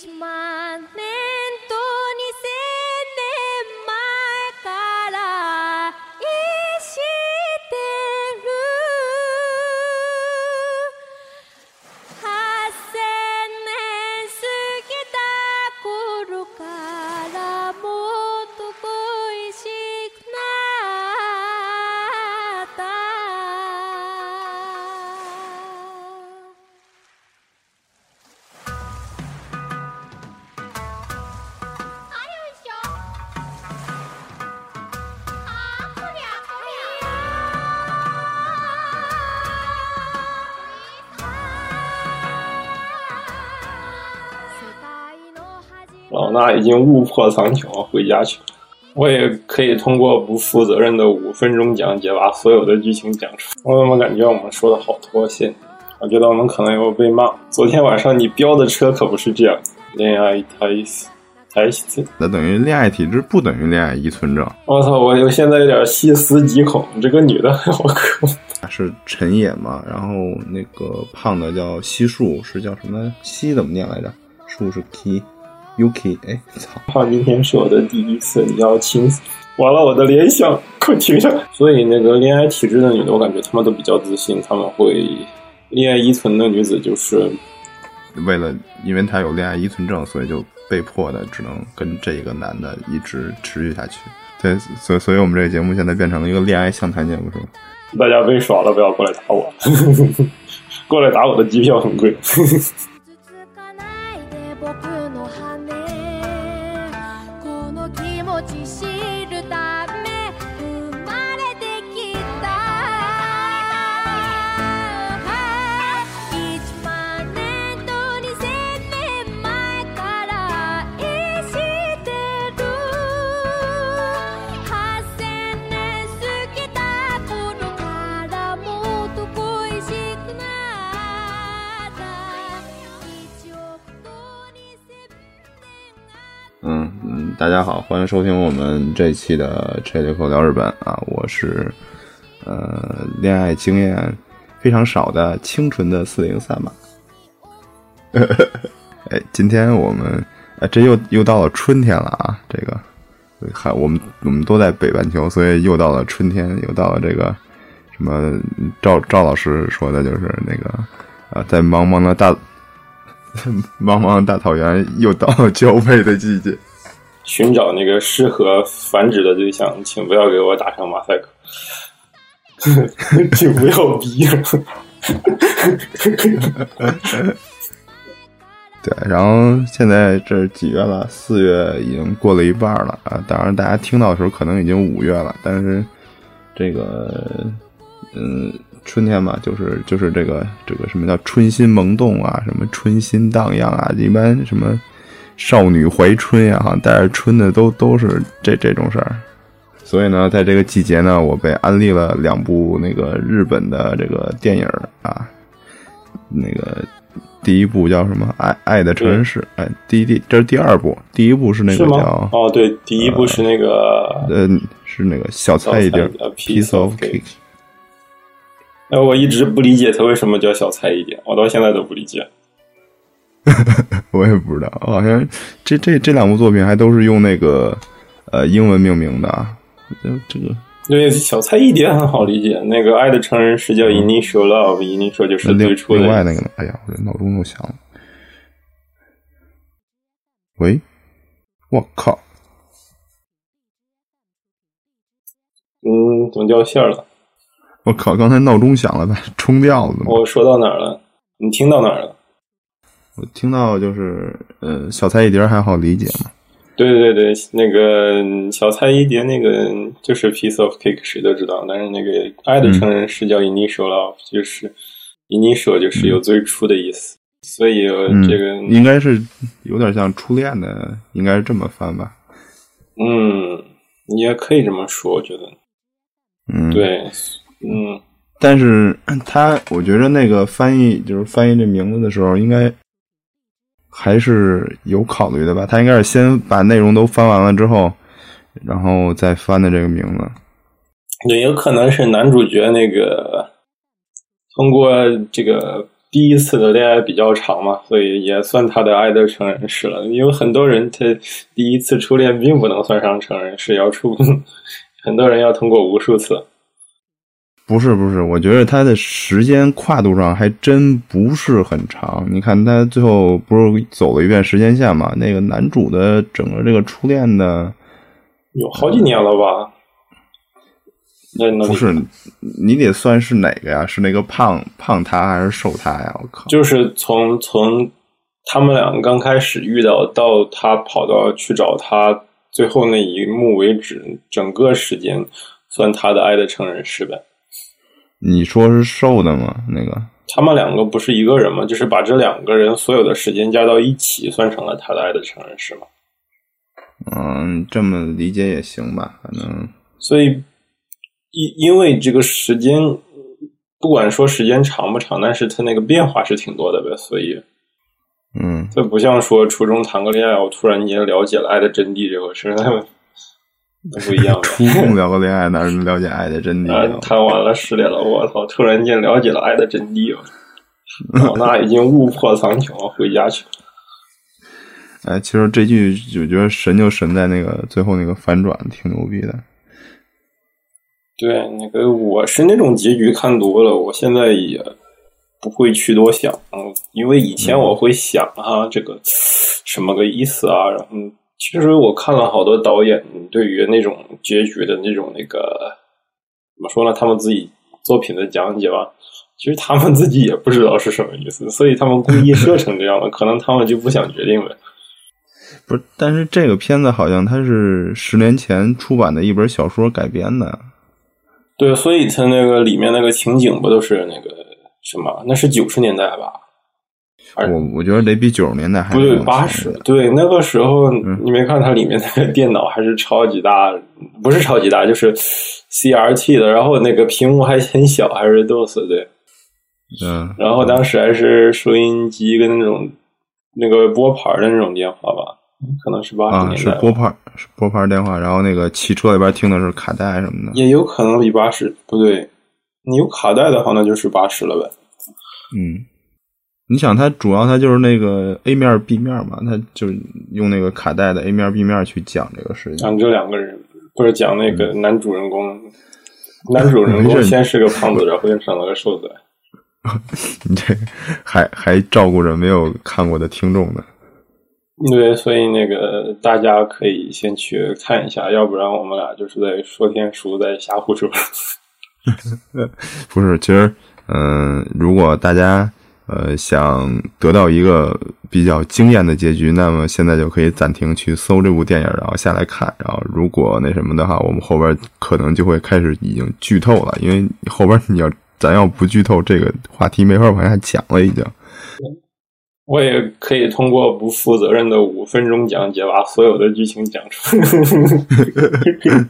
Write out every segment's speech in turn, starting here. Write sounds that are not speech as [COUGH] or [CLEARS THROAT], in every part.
It's my 老衲已经误破苍穹，回家去了。我也可以通过不负责任的五分钟讲解把所有的剧情讲出。我怎么感觉我们说的好脱线？我觉得我们可能又被骂。昨天晚上你飙的车可不是这样，恋爱胎死胎死。那等于恋爱体质不等于恋爱依存症。我操！我我现在有点细思极恐，这个女的好可怕。[LAUGHS] 是陈野嘛？然后那个胖的叫西树，是叫什么？西怎么念来着？树是 k Yuki，哎，操！好，今天是我的第一次，你要亲死。完了，我的联想，快停下来！所以那个恋爱体质的女的，我感觉她们都比较自信，她们会恋爱依存的女子就是为了，因为她有恋爱依存症，所以就被迫的只能跟这个男的一直持续下去。对，所以所以我们这个节目现在变成了一个恋爱相谈节目，是吧？大家被耍了，不要过来打我，[LAUGHS] 过来打我的机票很贵。收听我们这一期的《车里口聊日本》啊，我是呃恋爱经验非常少的清纯的四零三嘛。[LAUGHS] 哎，今天我们哎，这又又到了春天了啊！这个还我们我们都在北半球，所以又到了春天，又到了这个什么赵赵老师说的，就是那个啊，在茫茫的大 [LAUGHS] 茫茫的大草原，又到了 [LAUGHS] 交配的季节。寻找那个适合繁殖的对象，请不要给我打上马赛克，[LAUGHS] 请不要逼。[LAUGHS] 对，然后现在这几月了？四月已经过了一半了啊！当然，大家听到的时候可能已经五月了，但是这个，嗯，春天嘛，就是就是这个这个什么叫春心萌动啊，什么春心荡漾啊，一般什么少女怀春呀，好像带着春的都都是这这种事儿。所以呢，在这个季节呢，我被安利了两部那个日本的这个电影啊，那个第一部叫什么《爱爱的成人式》，哎，第一第这是第二部，第一部是那个叫？哦，对，第一部是那个，呃是那个小菜一碟小菜一碟 piece of cake，哎，我一直不理解它为什么叫小菜一碟，我到现在都不理解。[LAUGHS] 我也不知道，好像这这这两部作品还都是用那个呃英文命名的啊，这这个对，小菜一碟很好理解。那个《爱的成人式》叫 Initial Love，Initial 就是另最初的另外那个呢，哎呀，我这闹钟又响了。喂，我靠，嗯，怎么掉线了？我靠，刚才闹钟响了，把冲掉了。我说到哪儿了？你听到哪儿了？我听到就是呃，小菜一碟还好理解嘛。对对对，那个小菜一碟，那个就是 piece of cake，谁都知道。但是那个《爱的成人是》叫 initial love，就是 initial 就是有最初的意思，所以这个应该是有点像初恋的，应该是这么翻吧。嗯，也可以这么说，我觉得嗯，。对，嗯，但是他，我觉得那个翻译就是翻译这名字的时候，应该还是有考虑的吧。他应该是先把内容都翻完了之后，然后再翻的这个名字。对，有可能是男主角那个通过这个第一次的恋爱比较长嘛，所以也算他的爱的成人式了。因为很多人他第一次初恋并不能算上成人式，要出 [LAUGHS] 很多人要通过无数次。不是不是，我觉得他的时间跨度上还真不是很长。你看他最后不是走了一遍时间线嘛？那个男主的整个这个初恋的有好几年了吧？那那不是你得算是哪个呀？是那个胖胖他还是瘦他呀？我靠！就是从从他们两个刚开始遇到到他跑到去找他最后那一幕为止，整个时间算他的爱的成人式呗。你说是瘦的吗？那个他们两个不是一个人吗？就是把这两个人所有的时间加到一起，算成了他的爱的成人式吗？嗯，这么理解也行吧，反正所以因因为这个时间，不管说时间长不长，但是它那个变化是挺多的呗，所以嗯，这不像说初中谈个恋爱，我突然间了解了爱的真谛这回事，那那不一样。初中聊个恋爱，哪能了解爱的真谛啊啊？，谈完了失恋了，我操！突然间了解了爱的真谛了，[LAUGHS] 老衲已经误破苍穹，回家去了。哎，其实这句我觉得神就神在那个最后那个反转，挺牛逼的。对，那个我是那种结局看多了，我现在也不会去多想，嗯，因为以前我会想啊，这个什么个意思啊，然后其实我看了好多导演对于那种结局的那种那个怎么说呢，他们自己作品的讲解吧，其实他们自己也不知道是什么意思，所以他们故意设成这样的，可能他们就不想决定呗。[LAUGHS] 不是，但是这个片子好像它是十年前出版的一本小说改编的。对，所以它那个里面那个情景不都是那个什么？那是九十年代吧？而我我觉得得比九十年代还不对，更八。十对，那个时候你没看它里面那个 [LAUGHS] 电脑还是超级大，不是超级大，就是 CRT 的，然后那个屏幕还很小，还是 DOS 对，嗯，然后当时还是收音机跟那种那个拨盘的那种电话吧，可能是八十啊，年代吧，是拨盘是拨盘电话，然后那个汽车里边听的是卡带什么的。也有可能比八十不对，你有卡带的话，那就是八十了呗。嗯，你想，它主要它就是那个 A 面 B 面嘛，它就用那个卡带的 A 面 B 面去讲这个事情。讲这两个人，不是讲那个男主人公，男主人 [LAUGHS] 公先是个胖子，然后又长了个瘦子。[LAUGHS] 你这还还照顾着没有看过的听众呢。对，所以那个大家可以先去看一下，要不然我们俩就是在说天书，在瞎胡说。[LAUGHS] 不是，其实，嗯、如果大家呃想得到一个比较惊艳的结局，那么现在就可以暂停去搜这部电影，然后下来看。然后如果那什么的话，我们后边可能就会开始已经剧透了，因为后边你要咱要不剧透，这个话题没法往下讲了，已经。我也可以通过不负责任的五分钟讲解，把所有的剧情讲出来。[LAUGHS]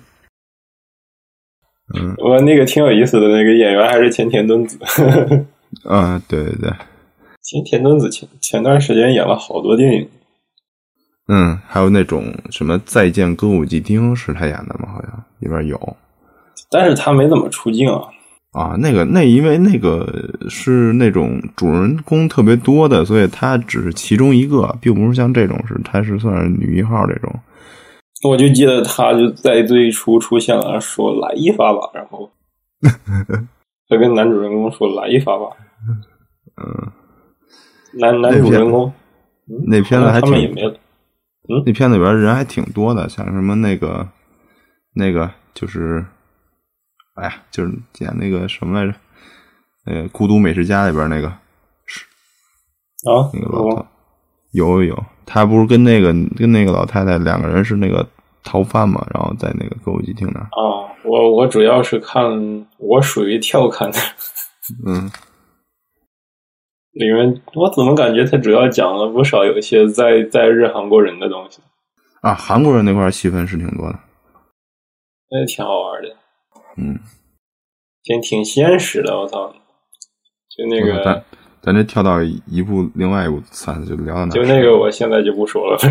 嗯我那个挺有意思的，那个演员还是前田敦子。啊，对对对，前田敦子前前段时间演了好多电影，嗯，还有那种什么《再见歌舞伎町》是他演的吗？好像里边有。但是他没怎么出镜啊。啊，那个那因为那个是那种主人公特别多的，所以他只是其中一个，并不是像这种是他是算是女一号这种。我就记得他就在最初出现了，说来一发吧，然后 [LAUGHS] 他跟男主人公说来一发吧，嗯，男男主人公那片子还挺他们也没了。那片子里边人还挺多的，像什么那个那个就是，哎呀，就是演那个什么来着，那个《孤独美食家》里边那个啊，那个老头，有有有，他不是跟那个跟那个老太太两个人是那个逃犯嘛，然后在那个歌舞伎町那儿，啊，我我主要是看，我属于跳看的，嗯。[LAUGHS] 里面我怎么感觉它主要讲了不少有一些在在日韩国人的东西，啊，韩国人那块儿戏份是挺多的，那也挺好玩的，嗯，挺挺现实的，我操！就那个咱咱这跳到一部另外一部，算了，就聊到哪就那个，我现在就不说了。[LAUGHS]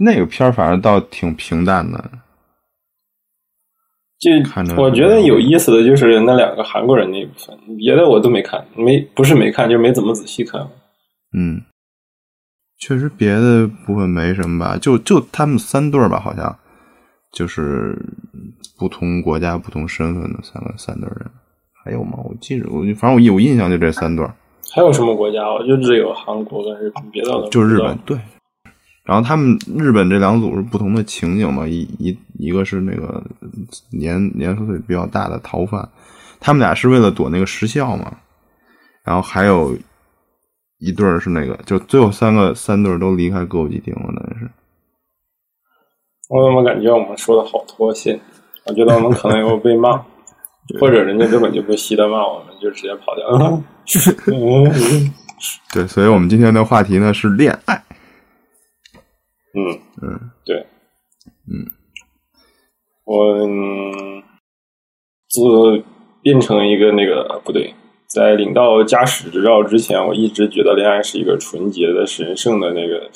那个片儿反正倒挺平淡的，就我觉得有意思的就是那两个韩国人那一部分，别的我都没看，没不是没看，就没怎么仔细看。嗯，确实别的部分没什么吧，就就他们三对儿吧，好像就是不同国家、不同身份的三个三对儿人。还有吗？我记着，我反正我有印象就这三对儿，还有什么国家？我就只有韩国跟日本，别的就是日本。对。然后他们日本这两组是不同的情景嘛，一一一个是那个年年岁比较大的逃犯，他们俩是为了躲那个时效嘛，然后还有一对儿是那个，就最后三个三对儿都离开歌舞伎町了，那是。我怎么感觉我们说的好脱线？我觉得我们可能又被骂，[LAUGHS] 或者人家根本就不稀得骂我们，就直接跑掉了。嗯 [LAUGHS] [LAUGHS] 对，所以我们今天的话题呢是恋爱。嗯嗯，对，嗯，我嗯自变成一个那个不对，在领到驾驶执照之前，我一直觉得恋爱是一个纯洁的、神圣的那个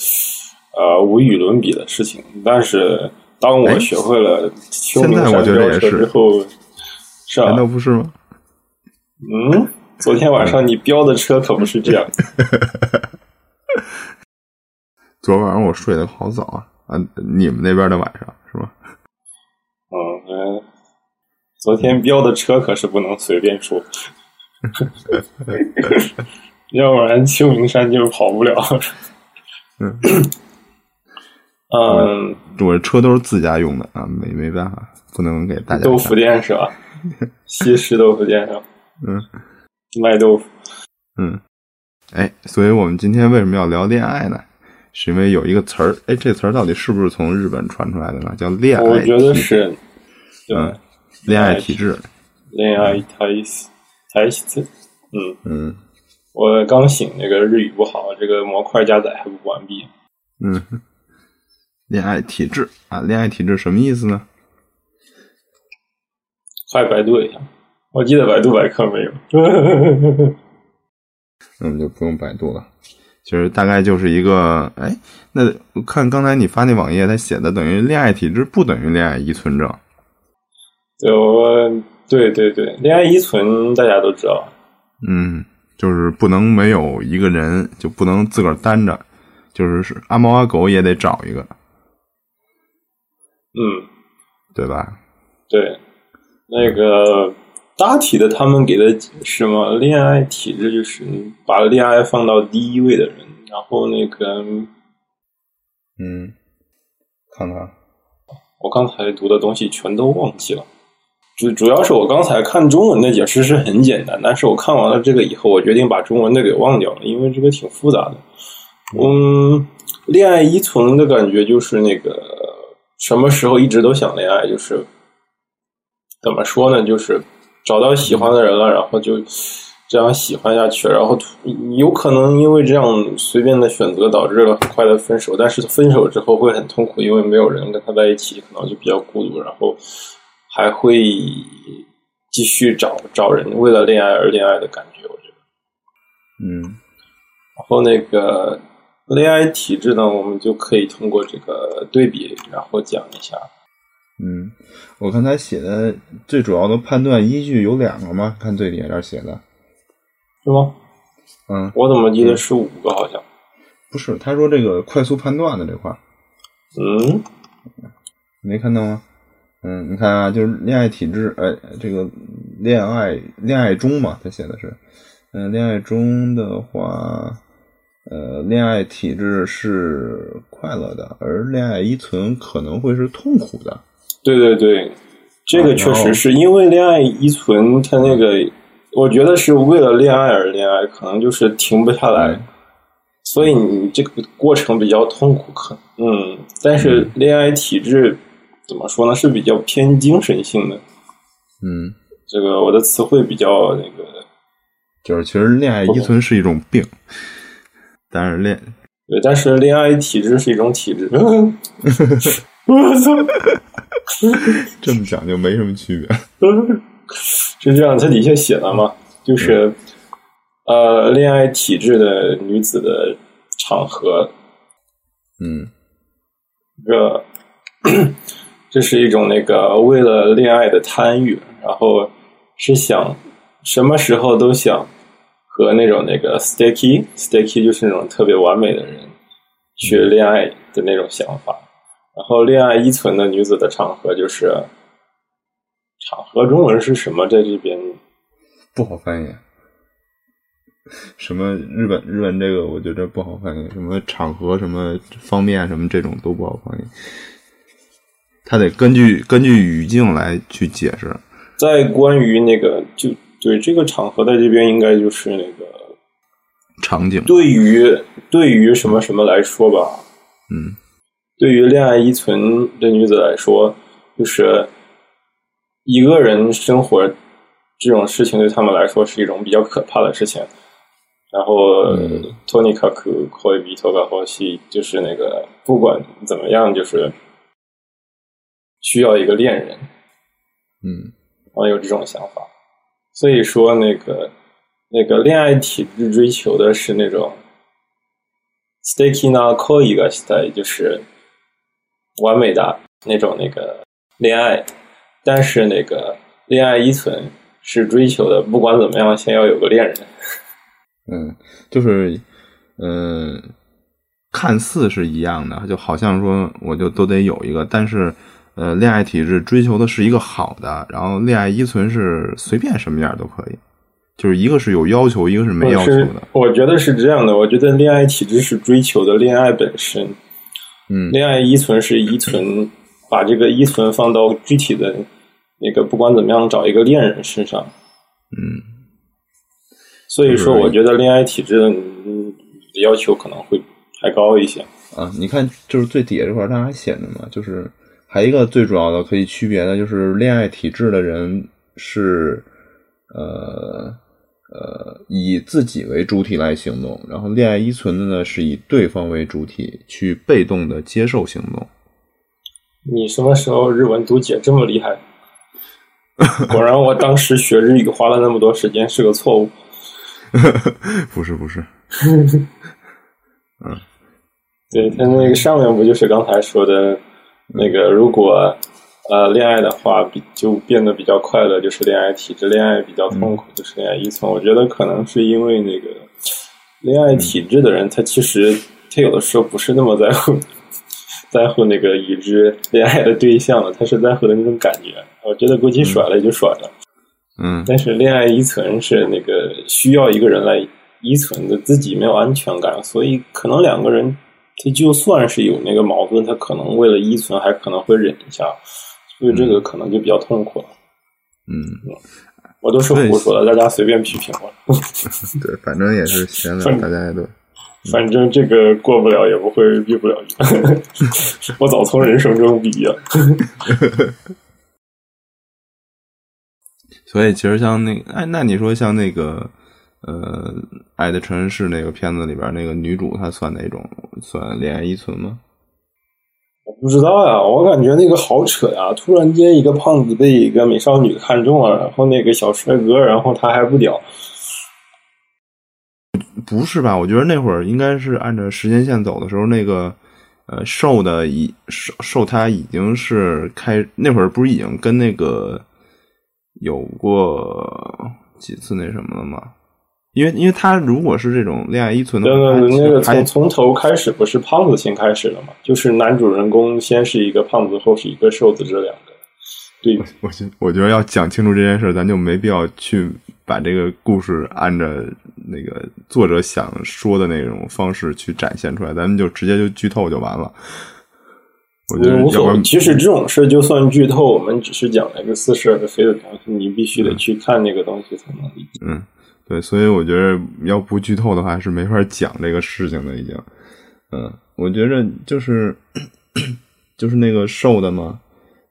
呃无与伦比的事情。但是当我哎学会了秋名现在我山飙车之后，是啊难？道不是吗？嗯，昨天晚上你飙的车可不是这样。[LAUGHS] 昨晚上我睡得好早啊啊！你们那边的晚上是吧？嗯嗯，昨天飙的车可是不能随便出，[LAUGHS] 要不然秋名山就跑不了。嗯嗯，我车都是自家用的啊，没没办法，不能给大家豆腐看。店是吧？西施豆腐店上嗯卖豆腐。嗯，哎，所以我们今天为什么要聊恋爱呢？是因为有一个词儿，哎，这词儿到底是不是从日本传出来的呢？叫恋爱，我觉得，是，对，嗯，恋爱体质。恋爱体质，体质。嗯，嗯我刚醒，那个日语不好，这个模块加载还不完毕。嗯，恋爱体质啊，恋爱体质什么意思呢？快百度一下，我记得百度百科没有。[LAUGHS] 那我们就不用百度了。其实大概就是一个，哎，那我看刚才你发那网页，它写的等于恋爱体质不等于恋爱依存症。对，我对对对，恋爱依存大家都知道，嗯，就是不能没有一个人，就不能自个儿单着，就是是阿猫阿狗也得找一个，嗯，对吧？对，那个大体的他们给的解释嘛，恋爱体质就是把恋爱放到第一位的人，然后那个嗯，看看，我刚才读的东西全都忘记了。主主要是我刚才看中文的解释是很简单，但是我看完了这个以后，我决定把中文的给忘掉了，因为这个挺复杂的。嗯，恋爱依存的感觉就是那个什么时候一直都想恋爱，就是怎么说呢？就是找到喜欢的人了，然后就这样喜欢下去，然后有可能因为这样随便的选择导致了很快的分手，但是分手之后会很痛苦，因为没有人跟他在一起，可能就比较孤独，然后还会继续找找人，为了恋爱而恋爱的感觉，我觉得。嗯然后那个恋爱体质呢，我们就可以通过这个对比，然后讲一下。嗯，我看他写的最主要的判断依据有两个吗，看最底下这写的，是吗？嗯，我怎么记得是五个？好像。不是，他说这个快速判断的这块儿嗯，没看到吗？嗯，你看啊，就是恋爱体质，哎，这个恋爱恋爱中嘛，他写的是，嗯、恋爱中的话，呃，恋爱体质是快乐的，而恋爱依存可能会是痛苦的。对对对，这个确实是因为恋爱依存，它那个我觉得是为了恋爱而恋爱，可能就是停不下来，所以你这个过程比较痛苦。可嗯，但是恋爱体质怎么说呢？是比较偏精神性的。嗯，这个我的词汇比较那个，就是其实恋爱依存是一种病，但是恋对，但是恋爱体质是一种体质。[LAUGHS] 我操！这么讲就没什么区别。是这样，它底下写了嘛，就是、呃，恋爱体质的女子的场合，嗯这个 [CLEARS THROAT] 这是一种那个为了恋爱的贪欲，然后是想什么时候都想和那种那个 sticky sticky 就是那种特别完美的人去恋爱的那种想法。然后恋爱依存的女子的场合就是场合中文是什么？在这边不好翻译。什么日本日本这个我觉得不好翻译，什么场合什么方便什么这种都不好翻译，他得根据根据语境来去解释。在关于那个就对这个场合在这边应该就是那个场景，对于对于什么什么来说吧，嗯对于恋爱依存的女子来说，就是一个人生活这种事情对他们来说是一种比较可怕的事情。然后嗯托尼卡克可以比托卡后西就是那个不管怎么样，就是需要一个恋人，嗯然后有这种想法。所以说，那个那个恋爱体质追求的是那种 sticky na k o i ga stay，就是完美的那种那个恋爱，但是那个恋爱依存是追求的，不管怎么样，先要有个恋人。嗯，就是嗯、看似是一样的，就好像说我就都得有一个，但是呃，恋爱体质追求的是一个好的，然后恋爱依存是随便什么样都可以，就是一个是有要求，一个是没要求的。我觉得是这样的，我觉得恋爱体质是追求的恋爱本身，嗯恋爱依存是依存，把这个依存放到具体的那个，不管怎么样，找一个恋人身上。嗯所以说，我觉得恋爱体质的嗯要求可能会还高一些。啊，你看，就是最底下这块儿它还写着嘛，就是还一个最主要的可以区别的就是恋爱体质的人是呃呃以自己为主体来行动，然后恋爱依存的呢是以对方为主体去被动的接受行动。你什么时候日文读解这么厉害？果然，我当时学日语花了那么多时间是个错误。[LAUGHS] 不是不是，嗯对，他那个上面不就是刚才说的那个，如果呃恋爱的话，比就变得比较快乐，就是恋爱体质；恋爱比较痛苦，就是恋爱依存。我觉得可能是因为那个恋爱体质的人，他其实他有的时候不是那么在乎 [LAUGHS] 在乎那个已知恋爱的对象了，他是在乎的那种感觉。我觉得估计甩了也就甩了。嗯但是恋爱依存是那个需要一个人来依存的，自己没有安全感，所以可能两个人他就算是有那个矛盾，他可能为了依存还可能会忍一下，所以这个可能就比较痛苦了。嗯，我都是胡说的，大家随便批评我，[LAUGHS] 对，反正也是 [LAUGHS] 闲聊，大家也都反正这个过不了也不会毕不了业，[LAUGHS] 我早从人生中毕业了。所以其实像那个，哎，那你说像那个，呃，《爱的城市》那个片子里边那个女主，她算哪种？算恋爱依存吗？我不知道呀，我感觉那个好扯呀！突然间，一个胖子被一个美少女看中了，然后那个小帅哥，然后他还不屌。不是吧？我觉得那会儿应该是按照时间线走的时候，那个呃瘦的已瘦瘦他已经是开那会儿不是已经跟那个有过几次那什么了吗？因为因为他如果是这种恋爱依存的话，对对，那个从从头开始不是胖子先开始的嘛？就是男主人公先是一个胖子，后是一个瘦子，这两个对我觉我觉得要讲清楚这件事，咱就没必要去把这个故事按着那个作者想说的那种方式去展现出来，咱们就直接就剧透就完了。我觉得无所谓。其实这种事就算剧透，我们只是讲了一个似是而非的东西，你必须得去看那个东西才能理解。嗯，对，所以我觉得要不剧透的话是没法讲这个事情的，已经。嗯，我觉着就是 [COUGHS] 就是那个瘦的嘛，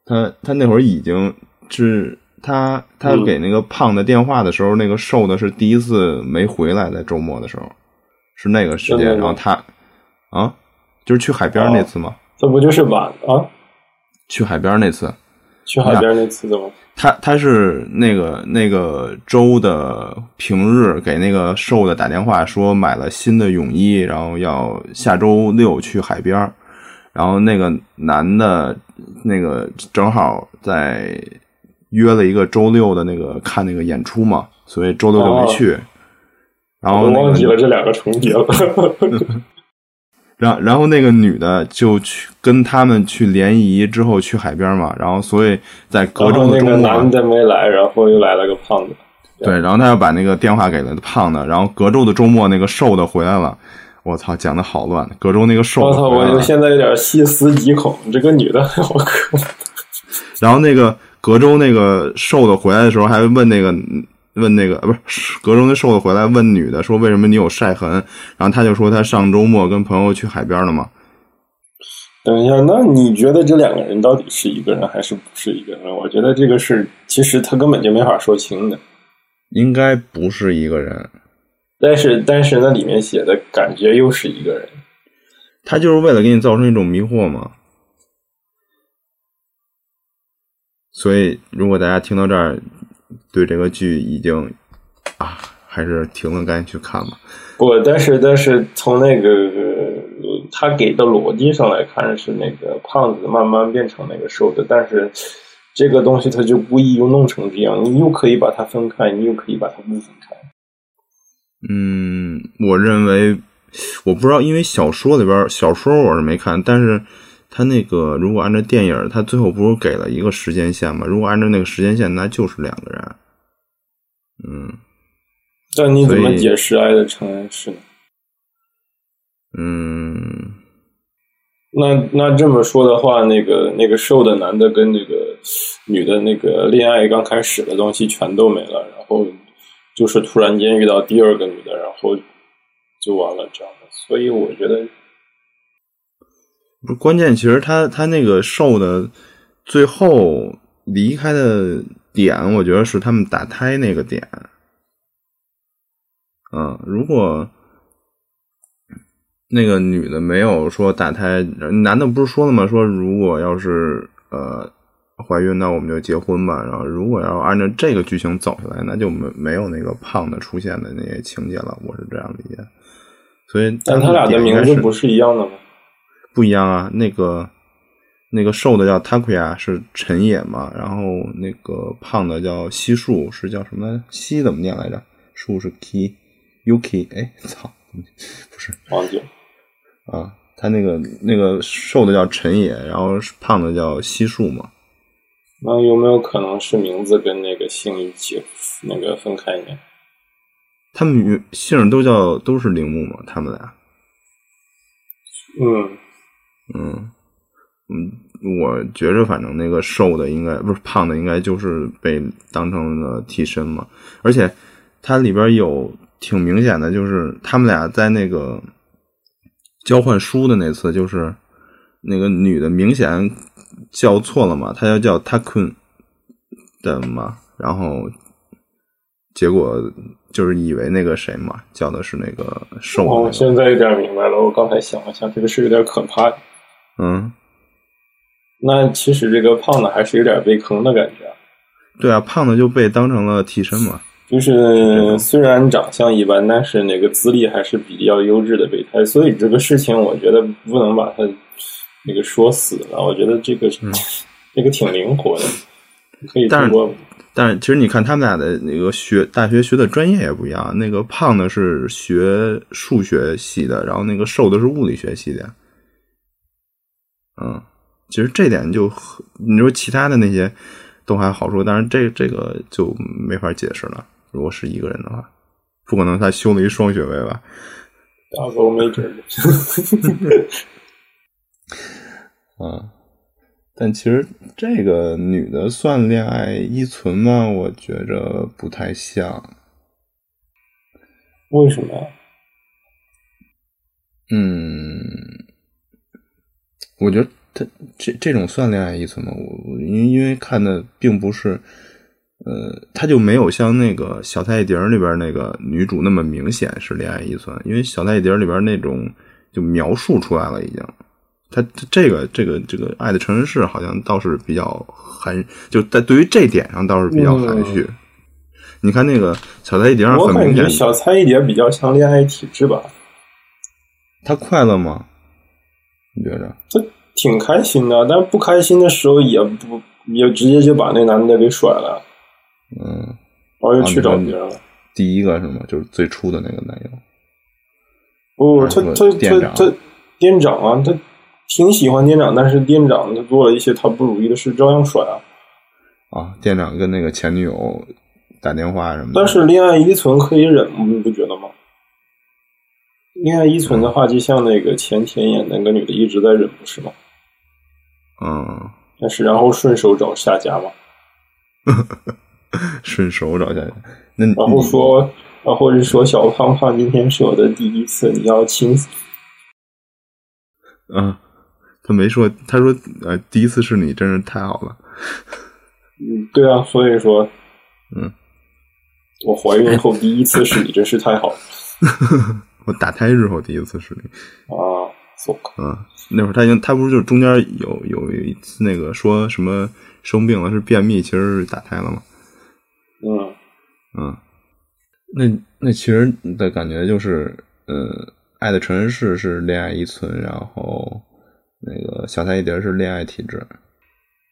他他那会儿已经是他他嗯给那个胖的电话的时候，那个瘦的是第一次没回来，在周末的时候是那个时间，然后他啊，就是去海边那次嘛，这不就是晚啊？去海边那次，去海边那次的吗？他他是那个那个周的平日给那个瘦的打电话说买了新的泳衣，然后要下周六去海边儿然后那个男的，那个正好在约了一个周六的那个看那个演出嘛，所以周六就没去。然后那个忘记了这两个重叠了。[LAUGHS] 然然后那个女的就去跟他们去联谊之后去海边嘛，然后所以在隔然后那个男的没来，然后又来了个胖子。对，然后他又把那个电话给了胖的，然后隔周的周末那个瘦的回来了，我操，讲的好乱，隔周那个瘦我操！我现在有点细思极恐，这个女的 [LAUGHS] 好可怕。然后那个隔周那个瘦的回来的时候还问那个。问那个呃不是隔中那瘦子回来问女的说为什么你有晒痕，然后他就说他上周末跟朋友去海边了嘛，等一下，那你觉得这两个人到底是一个人还是不是一个人？我觉得这个是，其实他根本就没法说清的。应该不是一个人，但是，但是那里面写的感觉又是一个人。他就是为了给你造成一种迷惑嘛。所以，如果大家听到这儿，对这个剧已经啊，还是停了，赶紧去看吧。不，但是但是从那个、呃他给的逻辑上来看，是那个胖子慢慢变成那个瘦的，但是这个东西他就故意又弄成这样，你又可以把它分开，你又可以把它不分开。嗯，我认为我不知道，因为小说里边小说我是没看，但是他那个如果按照电影，他最后不是给了一个时间线吗？如果按照那个时间线，那就是两个人。嗯但你怎么解释爱的成人式呢？嗯，那那这么说的话，那个那个瘦的男的跟那个女的那个恋爱刚开始的东西全都没了，然后就是突然间遇到第二个女的，然后就完了这样的。所以我觉得，不是关键，其实他他那个瘦的最后离开的点，我觉得是他们打胎那个点。嗯，如果那个女的没有说打胎，男的不是说了吗？说如果要是呃怀孕，那我们就结婚吧。然后如果要按照这个剧情走下来，那就没没有那个胖的出现的那些情节了。我是这样理解。所以，但他俩的名字不是一样的吗？不一样啊，那个那个瘦的叫 Takuya 是陈野嘛，然后那个胖的叫西树是叫什么来着？西怎么念来着？树是 ki yuki，哎，操，不是忘记了。啊，他那个那个瘦的叫陈野，然后胖的叫西树嘛。那有没有可能是名字跟那个姓一起那个分开呢？他们姓都叫都是铃木嘛，他们俩。嗯，嗯嗯，我觉着反正那个瘦的应该不是胖的，应该就是被当成了替身嘛。而且它里边有挺明显的，就是他们俩在那个交换书的那次，就是那个女的明显叫错了嘛，她要叫 Takun 的嘛，然后结果就是以为那个谁嘛，叫的是那个瘦的那哦，现在有点明白了。我刚才想了想，这个是有点可怕的。嗯。那其实这个胖的还是有点被坑的感觉啊。对啊，胖的就被当成了替身嘛。就是虽然长相一般，但是那个资历还是比较优质的备胎，所以这个事情我觉得不能把他那个说死了。我觉得这个、[LAUGHS] 这个挺灵活的，可以但是通过但是其实你看他们俩的那个学大学学的专业也不一样，那个胖的是学数学系的，然后那个瘦的是物理学系的。嗯，其实这点就和你说其他的那些都还好说，但是这这个就没法解释了。如果是一个人的话，不可能他修了一双学位吧？大狗没准儿。嗯，但其实这个女的算恋爱依存吗？我觉着不太像。为什么呀？嗯，我觉得他这这种算恋爱依存吗？我我因因为看的并不是，呃，他就没有像那个小菜一碟里边那个女主那么明显是恋爱依存，因为小菜一碟里边那种就描述出来了已经。他他这个这个这个爱的成人式好像倒是比较含，就在对于这点上倒是比较含蓄。你看那个小菜一碟我感觉很明显，小菜一碟比较像恋爱体质吧。他快乐吗？你觉着？挺开心的，但不开心的时候也不也直接就把那男的给甩了，嗯，然后又去找别人了。第一个是吗？就是最初的那个男友。不，还是他他他他店长啊，他挺喜欢店长，但是店长他做了一些他不如意的事，照样甩啊。啊，店长跟那个前女友打电话什么的。但是恋爱依存可以忍，你不觉得吗？恋爱依存的话，就像那个前田演那个女的一直在忍，不是吗？嗯，但是然后顺手找下家嘛，[LAUGHS] 顺手找下家。那然后说，然后是说小胖胖今天是我的第一次，你要亲死。嗯，他没说，他说呃，第一次是你，真是太好了。嗯，对啊，所以说，嗯，我怀孕后第一次是你，真是太好了 [LAUGHS] 我打胎之后第一次是你。啊那会儿他已经，他不是就中间有有一次那个说什么生病了是便秘，其实是打胎了吗？嗯，嗯，那那其实的感觉就是，呃，《爱的成人式》是恋爱依存，然后那个小菜一碟是恋爱体质。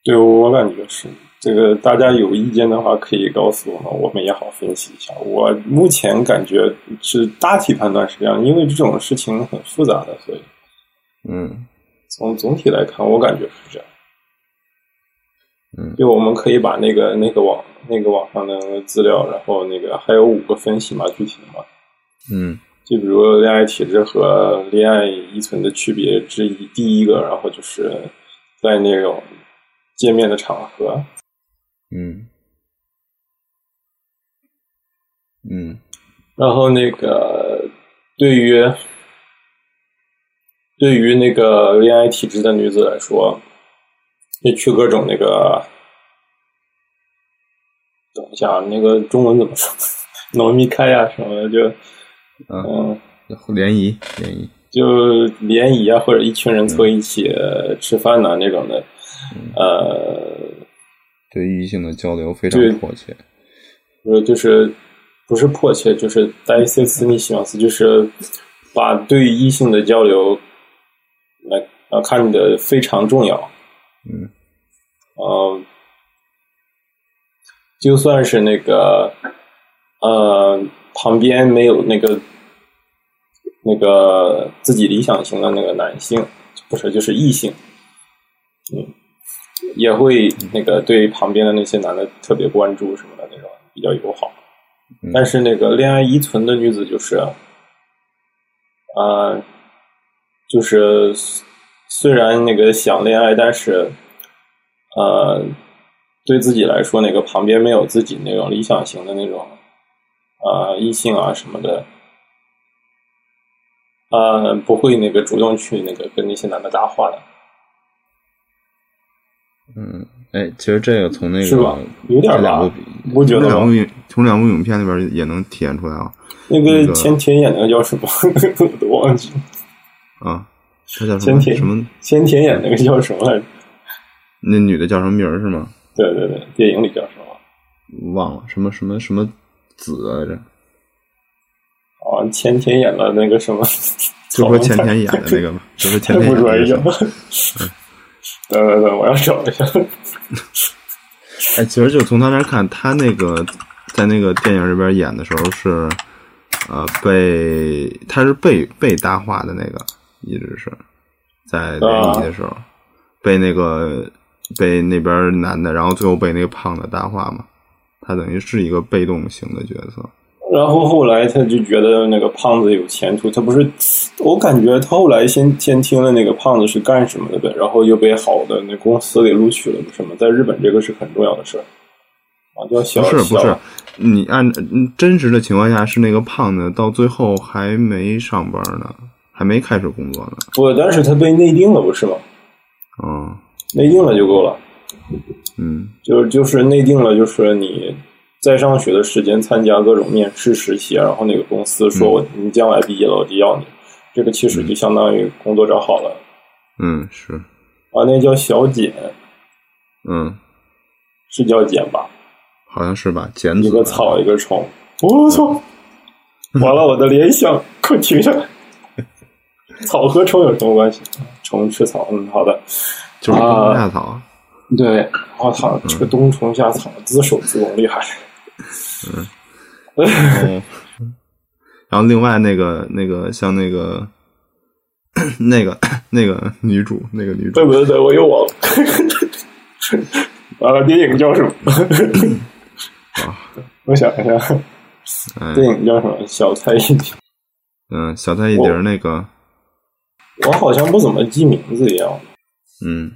对我感觉是这个，大家有意见的话可以告诉我们，我们也好分析一下。我目前感觉是大体判断是这样，因为这种事情很复杂的，所以嗯从总体来看，我感觉是这样。嗯就我们可以把那个那个网那个网上的资料，然后那个还有五个分析嘛，具体的嘛，嗯就比如恋爱体质和恋爱依存的区别之一，第一个，然后就是在那种见面的场合，嗯嗯然后那个对于对于那个恋爱体质的女子来说，就去各种那个，等一下，那个中文怎么说？农密开呀什么的，就嗯，嗯，联谊联谊。就联谊啊，或者一群人凑一起呃吃饭呐、那种的，呃，对异性的交流非常迫切。呃，就是不是迫切，就是带一些私密希望词，就是把对异性的交流来呃看的非常重要。嗯呃，就算是那个呃旁边没有那个那个自己理想型的那个男性，不是就是异性，嗯，也会那个对旁边的那些男的特别关注什么的那种，比较友好。嗯但是那个恋爱依存的女子就是，呃，就是虽然那个想恋爱，但是呃，对自己来说，那个旁边没有自己那种理想型的那种呃异性啊什么的，呃，不会那个主动去那个跟那些男的搭话的，嗯，哎，其实这个从那个是吧有点吧这两部不觉得从两部影从两部影片里边也能体现出来啊那那个个前田演那个叫什么，[LAUGHS] 我都忘记了。啊，他叫什么前田什么？前田演那个叫什么来着？那女的叫什么名儿是吗？对对对，电影里叫什么？忘了什么什么什么子来着？哦，前田演了那个什么？[LAUGHS] [LAUGHS] 就说前田演的那个嘛，就是前田演的那个。。等等等，我要找一下。[LAUGHS] 哎，其实就从他那儿看，他那个在那个电影里边演的时候是，呃，被他是被被搭话的那个，一直是在联谊的时候、被那个被那边男的，然后最后被那个胖的搭话嘛，他等于是一个被动型的角色。然后后来他就觉得那个胖子有前途，他不是，我感觉他后来先先听了那个胖子是干什么的呗，然后又被好的那公司给录取了，不是吗？在日本这个是很重要的事儿啊，叫小不是不是，你按嗯真实的情况下是那个胖子到最后还没上班呢，还没开始工作呢。不，但是他被内定了，不是吗？嗯内定了就够了。嗯就是就是内定了，就是你在上学的时间参加各种面试实习，然后那个公司说我、你将来毕业了我就要你，这个其实就相当于工作找好了嗯是啊。那叫小简，嗯。是叫简吧？好像是吧，剪子一个草一个虫，我操！[LAUGHS] 完了，我的联想，快停下来！草和虫有什么关系？虫吃草，嗯，好的，就是冬虫夏草。对，我操，这个冬虫夏草自首自宫厉害，哦，然后另外那个那个像那个那个那个女主，那个女主对不对？对，我又忘了，啊，电影叫什么？我想一下，哎，电影叫什么？小菜一碟。嗯，小菜一碟那个，我好像不怎么记名字一样，嗯，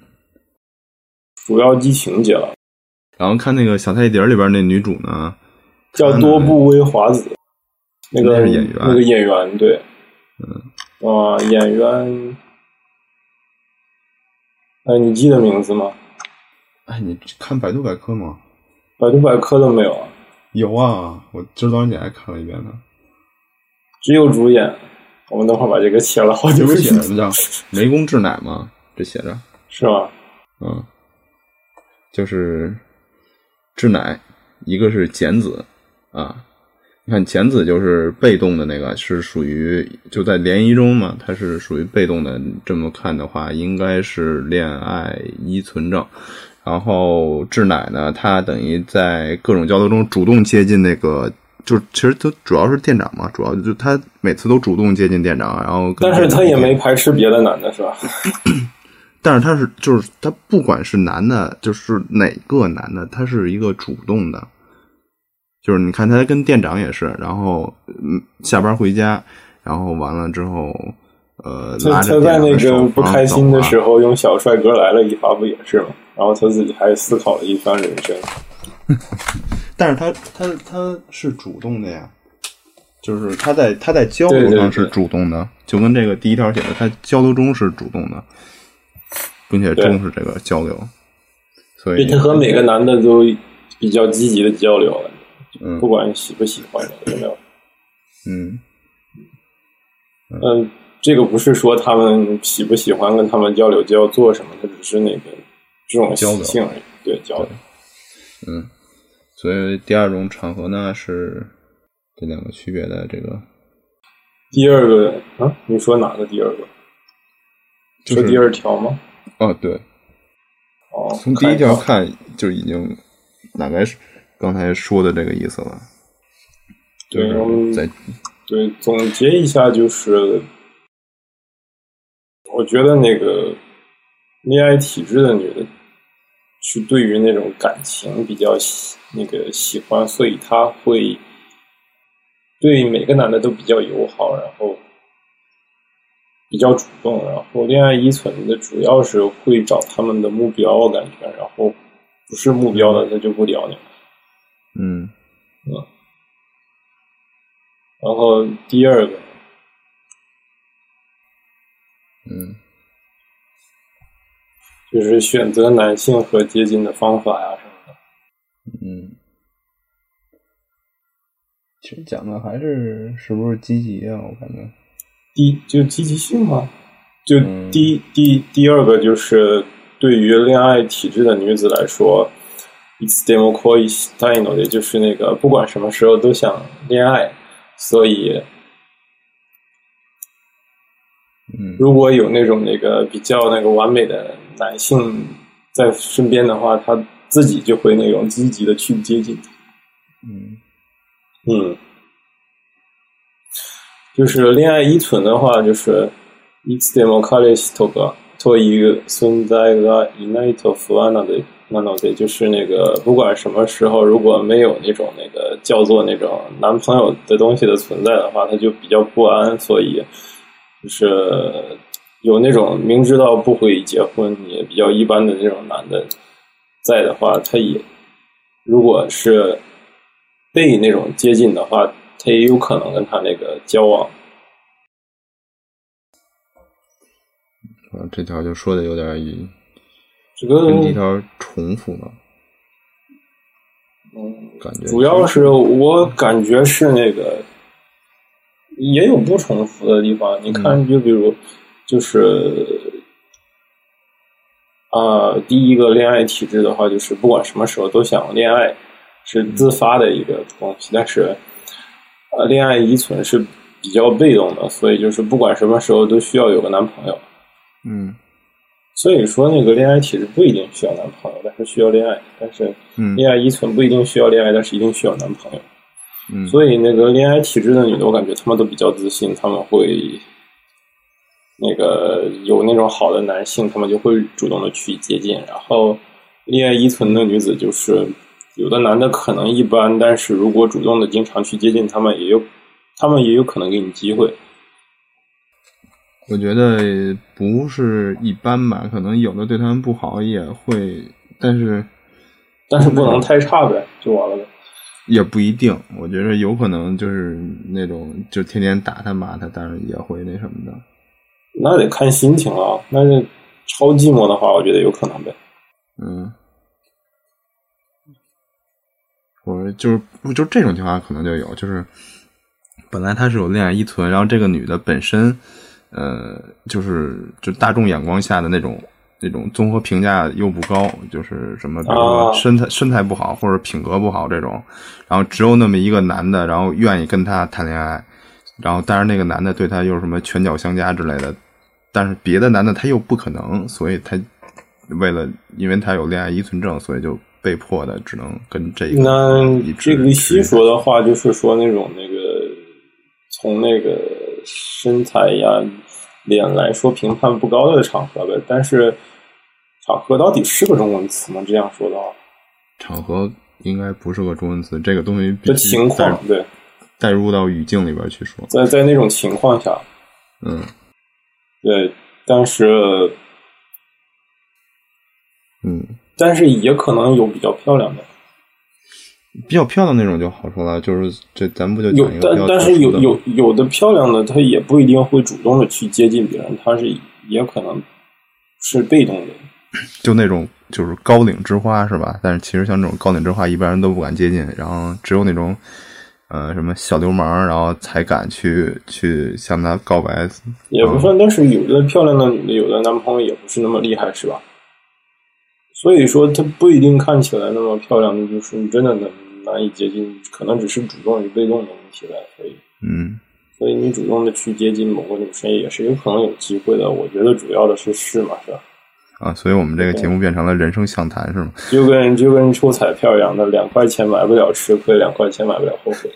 主要记情节了。然后看那个小菜一碟儿里边那女主呢，叫多部威华子，那个那演员那个演员对，嗯，啊，演员，哎，你记得名字吗？哎，你看百度百科吗？百度百科都没有啊，有啊，我今儿早上起来看了一遍呢。只有主演。我们等会儿把这个切了，好这久不是写什么叫湄公智奶吗？这写着，[LAUGHS] 是吗？嗯，就是治奶，一个是简子啊。你看简子就是被动的那个，是属于就在联谊中嘛，它是属于被动的。这么看的话，应该是恋爱依存症。然后志乃呢，他等于在各种交流中主动接近那个，就其实都主要是店长嘛，主要就他每次都主动接近店长，然后但是他也没排斥别的男的，是吧？[LAUGHS] 但是他是就是他不管是男的，就是哪个男的，他是一个主动的，就是你看他跟店长也是，然后嗯下班回家，然后完了之后，呃，他他在那个不开心的时候，用小帅哥来了一发，不也是吗？然后他自己还思考了一番人生。[LAUGHS] 但是他他他是主动的呀，就是他在他在交流上是主动的，就跟这个第一条写的，他交流中是主动的，并且重视这个交流，所以他和每个男的都比较积极的交流不管喜不喜欢有没有。嗯嗯，这个不是说他们喜不喜欢跟他们交流就要做什么，他只是那个这种交流习性而已。对，交流。嗯，所以第二种场合呢是这两个区别的这个，第二个啊，你说哪个第二个？就是说第二条吗？哦对，哦，从第一条看看就已经大概是刚才说的这个意思了，对，就是我们在对总结一下，就是我觉得那个恋爱体质的女的，是对于那种感情比较喜那个喜欢，所以她会对每个男的都比较友好，然后比较主动，然后恋爱依存的主要是会找他们的目标，我感觉，然后不是目标的他就不聊了。嗯然后第二个，嗯就是选择男性和接近的方法呀什么的。嗯，其实讲的还是是不是积极啊？我感觉，第就积极性嘛，就嗯第第第二个就是对于恋爱体质的女子来说，いつでも恋したいので，就是那个不管什么时候都想恋爱，所以嗯如果有那种那个比较那个完美的男性在身边的话，他自己就会那种积极的去接近他。嗯嗯， 就是恋爱依存的话，就是いつでも彼氏とかという存在がいないと不安なので、なので就是那个不管什么时候，如果没有那种那个叫做那种男朋友的东西的存在的话，他就比较不安，所以就是有那种明知道不会结婚也比较一般的这种男的在的话，他也如果是被那种接近的话， 他也有可能跟他那个交往。啊，这条就说的有点与这个跟第一条重复了，嗯，感觉主要是我感觉是那个也有不重复的地方。你看，就比如就是啊、第一个恋爱体质的话，就是不管什么时候都想恋爱，是自发的一个东西。但是呃，恋爱依存是比较被动的，所以就是不管什么时候都需要有个男朋友。嗯所以说，那个恋爱体质不一定需要男朋友，但是需要恋爱；但是嗯恋爱依存不一定需要恋爱，但是一定需要男朋友。嗯，所以那个恋爱体质的女的，我感觉她们都比较自信，她们会那个有那种好的男性，她们就会主动的去接近。然后恋爱依存的女子，就是有的男的可能一般，但是如果主动的经常去接近他们，也有他们也有可能给你机会。我觉得不是一般吧，可能有的对他们不好也会，但是但是不能太差呗，就完了呗。也不一定。我觉得有可能就是那种就天天打他骂他，但是也会那什么的。那得看心情啊。那是超寂寞的话，我觉得有可能呗。嗯，我就是就这种情况可能就有，就是本来他是有恋爱依存，然后这个女的本身，呃，就是就大众眼光下的那种那种综合评价又不高，就是什么比如说啊身材、身材不好或者品格不好这种，然后只有那么一个男的，然后愿意跟他谈恋爱，然后但是那个男的对他又什么拳脚相加之类的，但是别的男的他又不可能，所以他为了因为他有恋爱依存症，所以就被迫的只能跟这个那这个西说的话，就是说那种那个从那个身材呀、脸来说评判不高的场合呗。但是场合到底是个中文词吗？这样说的话，场合应该不是个中文词，这个东西必这情况对，带入到语境里边去说。在在那种情况下，嗯对，但是但是也可能有比较漂亮的，比较漂亮那种就好说了，就是这咱们不就有但但是有有有的漂亮的，她也不一定会主动的去接近别人，她是也可能是被动的。就那种就是高岭之花是吧？但是其实像这种高岭之花，一般人都不敢接近，然后只有那种呃什么小流氓，然后才敢去去向他告白。也不算，但是有的漂亮的女的，有的男朋友也不是那么厉害，是吧？所以说，他不一定看起来那么漂亮，就是你真的难难以接近，可能只是主动与被动的问题了。所以，嗯所以你主动的去接近某个女生，也是有可能有机会的。我觉得主要的是试嘛，是吧？啊，所以我们这个节目变成了人生相谈是吗？就跟就跟抽彩票一样的，两块钱买不了吃亏，两块钱买不了后悔。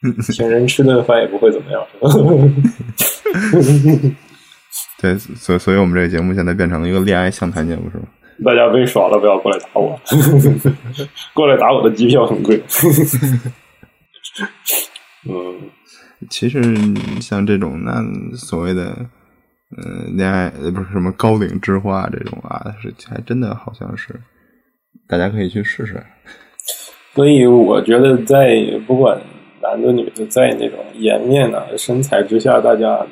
[LAUGHS] 请人吃顿饭也不会怎么样，[LAUGHS] [LAUGHS] 对，所以所以我们这个节目现在变成了一个恋爱相谈节目是吗？大家被耍了，不要过来打我，[LAUGHS] 过来打我的机票很贵。[LAUGHS] 嗯，其实像这种那所谓的嗯恋爱呃不是什么高岭之花这种啊，是还真的好像是大家可以去试试。所以我觉得在不管男的女的，在那种颜面啊、身材之下，大家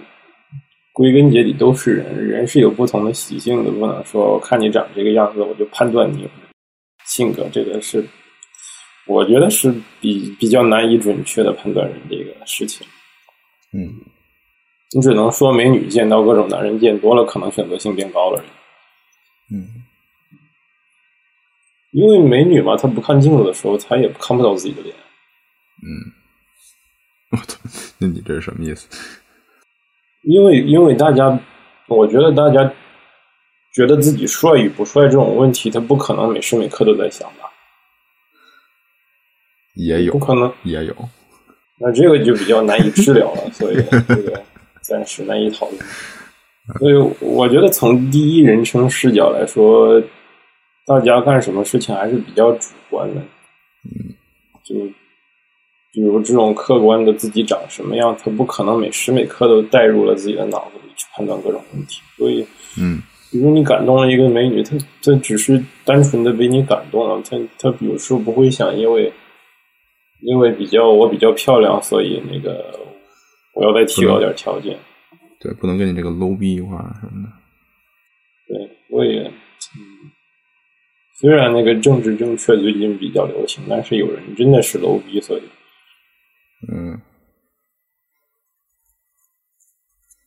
归根结底都是人，人是有不同的习性的，不能说我看你长这个样子，我就判断你性格，这个是我觉得是比比较难以准确的判断人这个事情。嗯你只能说美女见到各种男人见多了，可能选择性变高了。嗯因为美女嘛，她不看镜子的时候，她也看不到自己的脸。嗯，我操，那你这是什么意思？因为因为大家，我觉得大家觉得自己帅与不帅这种问题，他不可能每时每刻都在想吧？也有不可能。也有，那这个就比较难以治疗了，[LAUGHS] 所以这个暂时难以讨论。所以我觉得从第一人称视角来说，大家干什么事情还是比较主观的。嗯，就比如这种客观的自己长什么样，他不可能每时每刻都带入了自己的脑子里去判断各种问题。所以，嗯比如你感动了一个美女，她她只是单纯的被你感动了，她她有时候不会想，因为因为比较我比较漂亮，所以那个我要再提高点条件。对，不能跟你这个 low 逼话什么的。对，我也嗯，虽然那个政治正确最近比较流行，但是有人真的是 low 逼，所以嗯，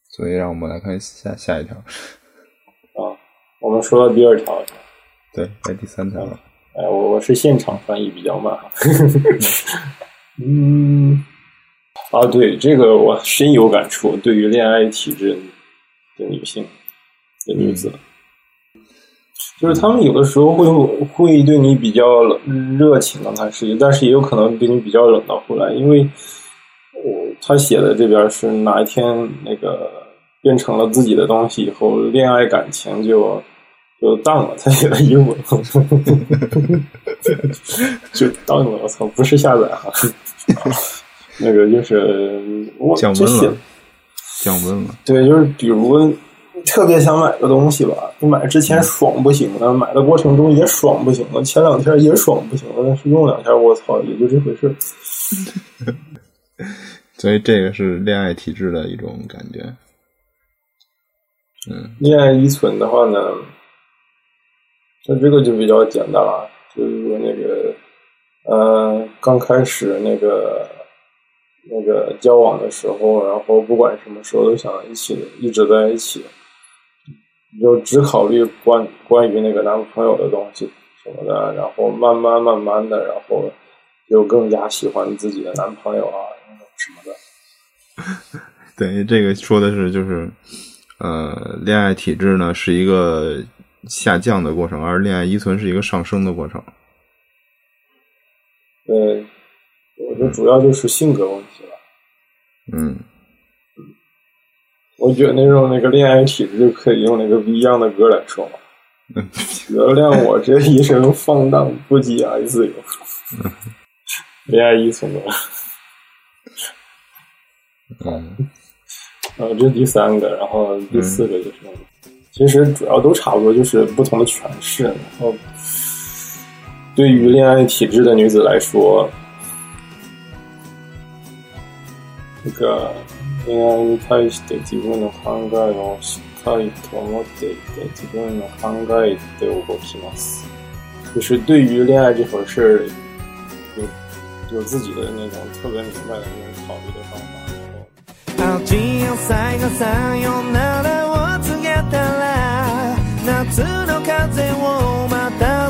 所以让我们来看下下一条，啊，我们说到第二条，对，来第三条了。哎，我我是现场翻译比较慢，[LAUGHS] 嗯，啊，对，这个我深有感触。对于恋爱体质的女性的女子，就是他们有的时候会会对你比较热情，刚开始，但是也有可能对你比较冷到后来，因为我他写的这边是哪一天那个变成了自己的东西以后，恋爱感情就就淡了。他写的英文，[LAUGHS] 就淡了。我操，不是下载哈，[LAUGHS] 那个就是我降温了，降温了。对，就是比如特别想买个东西吧，你买之前爽不行了，买的过程中也爽不行了，前两天也爽不行了，但是用两天，我操，也就这回事。[LAUGHS] 所以这个是恋爱体质的一种感觉。嗯恋爱依存的话呢，像这个就比较简单了，就是说那个，呃，刚开始那个那个交往的时候，然后不管什么时候都想一起一直在一起，你就只考虑关关于那个男朋友的东西什么的，然后慢慢慢慢的，然后就更加喜欢自己的男朋友啊什么的。[LAUGHS] 等于，这个说的是就是，呃，恋爱体质呢是一个下降的过程，而恋爱依存是一个上升的过程。对，我觉得主要就是性格问题了。嗯，我觉得那种那个恋爱体质就可以用那个 Beyond 的歌来说嘛。原谅我这一生放荡不羁爱自由，恋爱依存的。嗯，呃，这是第三个，然后第四个就是，其实主要都差不多，就是不同的诠释。然后，对于恋爱体质的女子来说，那个恋愛に対して自分の考えをしっかりと持っていて、自分の考えで動きます。就是对于恋爱这回事儿，有有自己的那种特别明白的那种考虑的方法。然后青い野菜がさよならを告げたら夏の風をまた